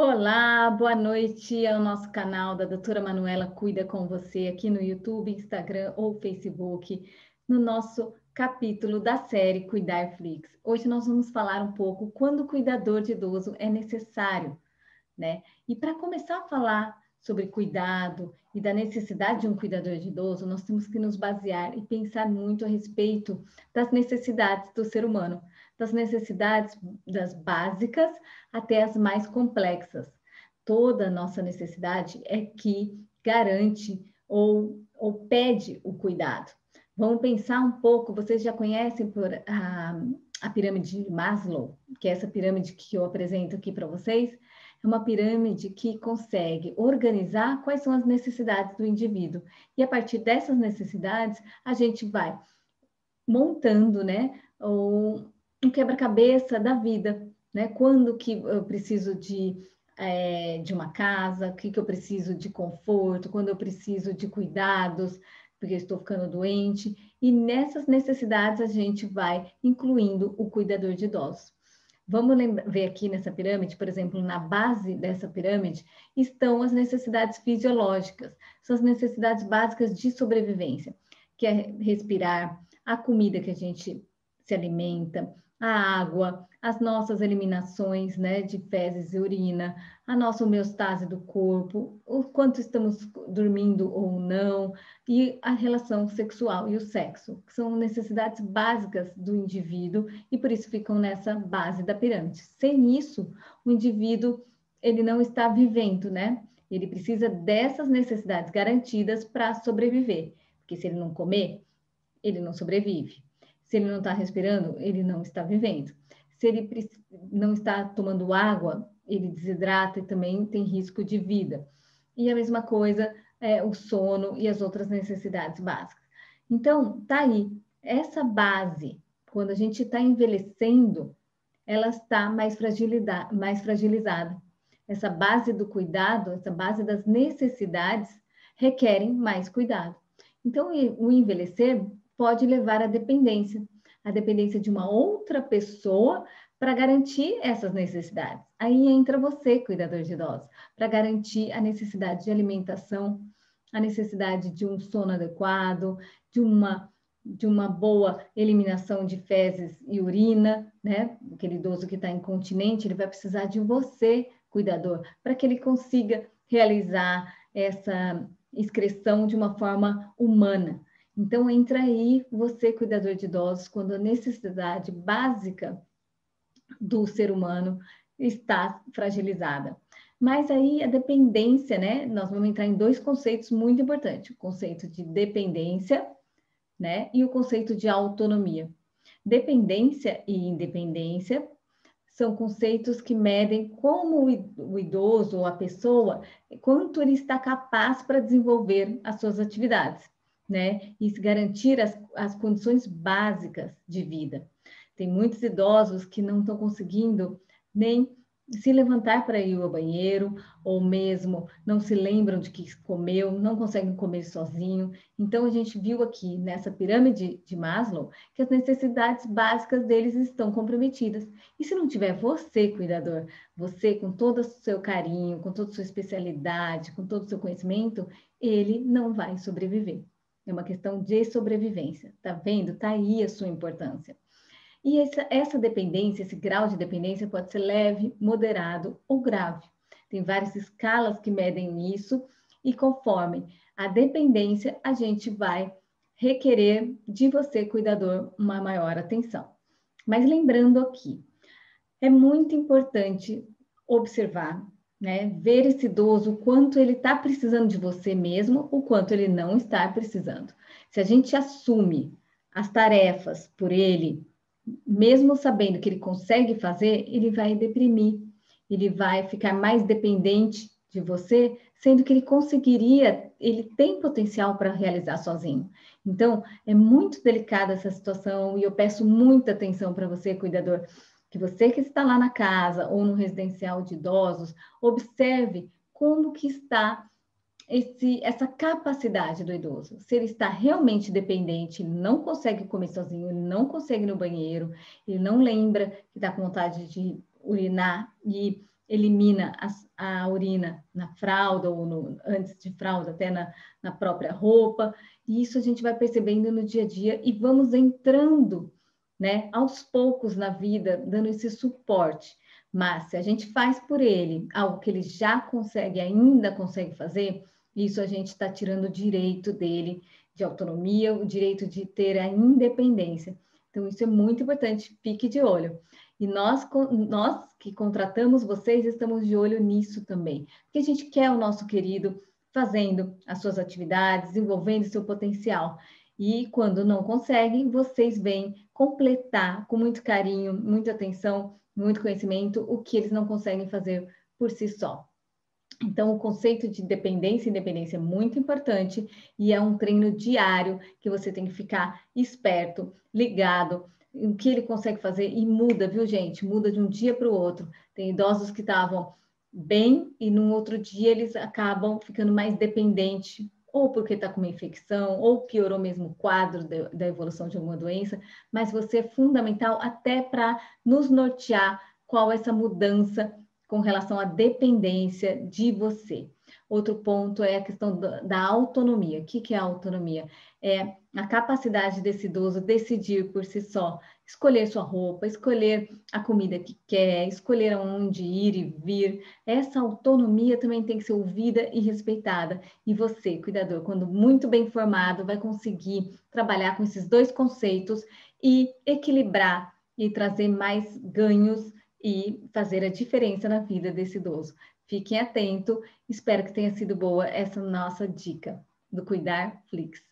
Olá, boa noite ao nosso canal da Doutora Manuela Cuida com você aqui no YouTube, Instagram ou Facebook, no nosso capítulo da série Cuidar Flix. Hoje nós vamos falar um pouco quando o cuidador de idoso é necessário, né? E para começar a falar sobre cuidado e da necessidade de um cuidador de idoso, nós temos que nos basear e pensar muito a respeito das necessidades do ser humano das necessidades das básicas até as mais complexas. Toda a nossa necessidade é que garante ou, ou pede o cuidado. Vamos pensar um pouco, vocês já conhecem por a, a pirâmide de Maslow, que é essa pirâmide que eu apresento aqui para vocês, é uma pirâmide que consegue organizar quais são as necessidades do indivíduo. E a partir dessas necessidades, a gente vai montando, né, quebra-cabeça da vida, né? Quando que eu preciso de, é, de uma casa, o que, que eu preciso de conforto, quando eu preciso de cuidados, porque eu estou ficando doente, e nessas necessidades a gente vai incluindo o cuidador de idosos. Vamos ver aqui nessa pirâmide, por exemplo, na base dessa pirâmide estão as necessidades fisiológicas, são as necessidades básicas de sobrevivência, que é respirar, a comida que a gente se alimenta, a água, as nossas eliminações né, de fezes e urina, a nossa homeostase do corpo, o quanto estamos dormindo ou não, e a relação sexual e o sexo, que são necessidades básicas do indivíduo e por isso ficam nessa base da pirâmide. Sem isso, o indivíduo ele não está vivendo, né? Ele precisa dessas necessidades garantidas para sobreviver, porque se ele não comer, ele não sobrevive. Se ele não está respirando, ele não está vivendo. Se ele não está tomando água, ele desidrata e também tem risco de vida. E a mesma coisa é o sono e as outras necessidades básicas. Então, tá aí. Essa base, quando a gente está envelhecendo, ela está mais, mais fragilizada. Essa base do cuidado, essa base das necessidades, requerem mais cuidado. Então, o envelhecer pode levar à dependência, a dependência de uma outra pessoa para garantir essas necessidades. Aí entra você, cuidador de idosos, para garantir a necessidade de alimentação, a necessidade de um sono adequado, de uma de uma boa eliminação de fezes e urina, né? Aquele idoso que está incontinente, ele vai precisar de você, cuidador, para que ele consiga realizar essa excreção de uma forma humana. Então, entra aí você, cuidador de idosos, quando a necessidade básica do ser humano está fragilizada. Mas aí a dependência, né? Nós vamos entrar em dois conceitos muito importantes: o conceito de dependência, né? E o conceito de autonomia. Dependência e independência são conceitos que medem como o idoso ou a pessoa, quanto ele está capaz para desenvolver as suas atividades né? E garantir as, as condições básicas de vida. Tem muitos idosos que não estão conseguindo nem se levantar para ir ao banheiro, ou mesmo não se lembram de que comeu, não conseguem comer sozinho. Então, a gente viu aqui nessa pirâmide de Maslow que as necessidades básicas deles estão comprometidas. E se não tiver você, cuidador, você com todo o seu carinho, com toda a sua especialidade, com todo o seu conhecimento, ele não vai sobreviver. É uma questão de sobrevivência. Tá vendo? Tá aí a sua importância. E essa, essa dependência, esse grau de dependência pode ser leve, moderado ou grave. Tem várias escalas que medem isso, e conforme a dependência, a gente vai requerer de você, cuidador, uma maior atenção. Mas lembrando aqui, é muito importante observar né? Ver esse idoso, o quanto ele está precisando de você mesmo, o quanto ele não está precisando. Se a gente assume as tarefas por ele, mesmo sabendo que ele consegue fazer, ele vai deprimir, ele vai ficar mais dependente de você, sendo que ele conseguiria, ele tem potencial para realizar sozinho. Então, é muito delicada essa situação e eu peço muita atenção para você, cuidador que você que está lá na casa ou no residencial de idosos, observe como que está esse, essa capacidade do idoso. Se ele está realmente dependente, não consegue comer sozinho, não consegue ir no banheiro, ele não lembra que está com vontade de urinar e elimina a, a urina na fralda ou no, antes de fralda, até na, na própria roupa. E isso a gente vai percebendo no dia a dia e vamos entrando, né, aos poucos na vida, dando esse suporte. Mas se a gente faz por ele algo que ele já consegue, ainda consegue fazer, isso a gente está tirando o direito dele de autonomia, o direito de ter a independência. Então, isso é muito importante, fique de olho. E nós, nós que contratamos vocês, estamos de olho nisso também. Porque a gente quer o nosso querido fazendo as suas atividades, desenvolvendo seu potencial. E quando não conseguem, vocês vêm completar com muito carinho, muita atenção, muito conhecimento o que eles não conseguem fazer por si só. Então, o conceito de dependência e independência é muito importante e é um treino diário que você tem que ficar esperto, ligado, o que ele consegue fazer e muda, viu, gente? Muda de um dia para o outro. Tem idosos que estavam bem e no outro dia eles acabam ficando mais dependentes, ou porque está com uma infecção, ou piorou mesmo o quadro de, da evolução de alguma doença, mas você é fundamental até para nos nortear qual é essa mudança com relação à dependência de você. Outro ponto é a questão da, autonomia. O que, é a autonomia? É a capacidade desse idoso decidir por si só, escolher sua roupa, escolher a comida que quer, escolher aonde ir e vir. Essa autonomia também tem que ser ouvida e respeitada. E você, cuidador, quando muito bem informado, vai conseguir trabalhar com esses dois conceitos e equilibrar e trazer mais ganhos e fazer a diferença na vida desse idoso. Fiquem atentos, espero que tenha sido boa essa nossa dica do Cuidar Flix.